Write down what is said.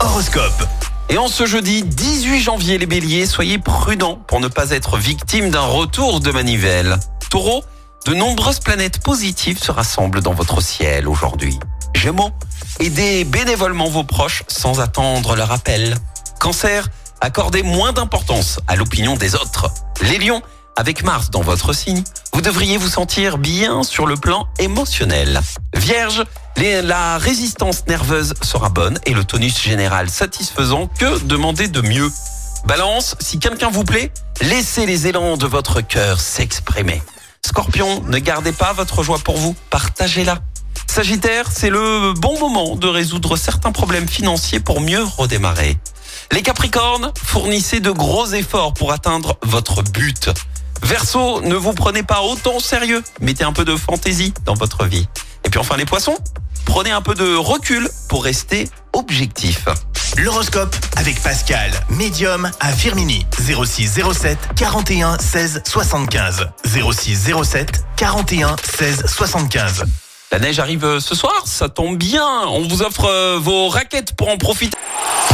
Horoscope. Et en ce jeudi 18 janvier, les béliers, soyez prudents pour ne pas être victime d'un retour de manivelle. Taureau, de nombreuses planètes positives se rassemblent dans votre ciel aujourd'hui. Gémeaux, aidez bénévolement vos proches sans attendre leur appel. Cancer, accordez moins d'importance à l'opinion des autres. Les lions, avec Mars dans votre signe, vous devriez vous sentir bien sur le plan émotionnel. Vierge, la résistance nerveuse sera bonne et le tonus général satisfaisant. Que demander de mieux Balance, si quelqu'un vous plaît, laissez les élans de votre cœur s'exprimer. Scorpion, ne gardez pas votre joie pour vous, partagez-la. Sagittaire, c'est le bon moment de résoudre certains problèmes financiers pour mieux redémarrer. Les Capricornes, fournissez de gros efforts pour atteindre votre but. Verseau, ne vous prenez pas autant au sérieux, mettez un peu de fantaisie dans votre vie. Et puis enfin les Poissons, prenez un peu de recul pour rester objectif. L'horoscope avec Pascal, médium à Firmini. 06 07 41 16 75. 06 07 41 16 75. La neige arrive ce soir, ça tombe bien. On vous offre euh, vos raquettes pour en profiter.